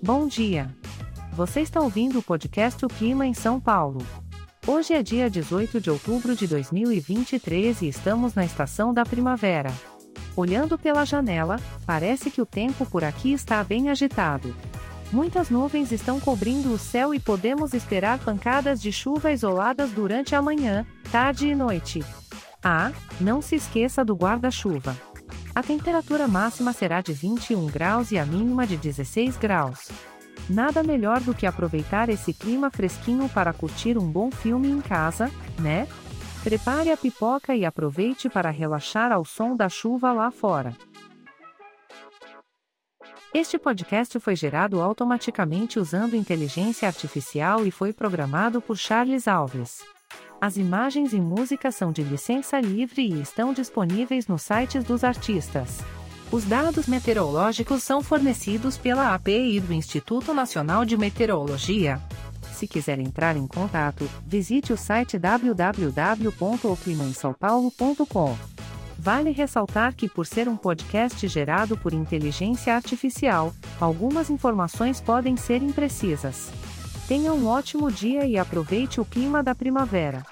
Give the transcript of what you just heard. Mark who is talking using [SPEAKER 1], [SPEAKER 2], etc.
[SPEAKER 1] Bom dia. Você está ouvindo o podcast O Clima em São Paulo. Hoje é dia 18 de outubro de 2023 e estamos na estação da primavera. Olhando pela janela, parece que o tempo por aqui está bem agitado. Muitas nuvens estão cobrindo o céu e podemos esperar pancadas de chuva isoladas durante a manhã, tarde e noite. Ah, não se esqueça do guarda-chuva. A temperatura máxima será de 21 graus e a mínima de 16 graus. Nada melhor do que aproveitar esse clima fresquinho para curtir um bom filme em casa, né? Prepare a pipoca e aproveite para relaxar ao som da chuva lá fora. Este podcast foi gerado automaticamente usando inteligência artificial e foi programado por Charles Alves. As imagens e músicas são de licença livre e estão disponíveis nos sites dos artistas. Os dados meteorológicos são fornecidos pela API do Instituto Nacional de Meteorologia. Se quiser entrar em contato, visite o site www.oclimaemsaopaulo.com. Vale ressaltar que, por ser um podcast gerado por inteligência artificial, algumas informações podem ser imprecisas. Tenha um ótimo dia e aproveite o clima da primavera.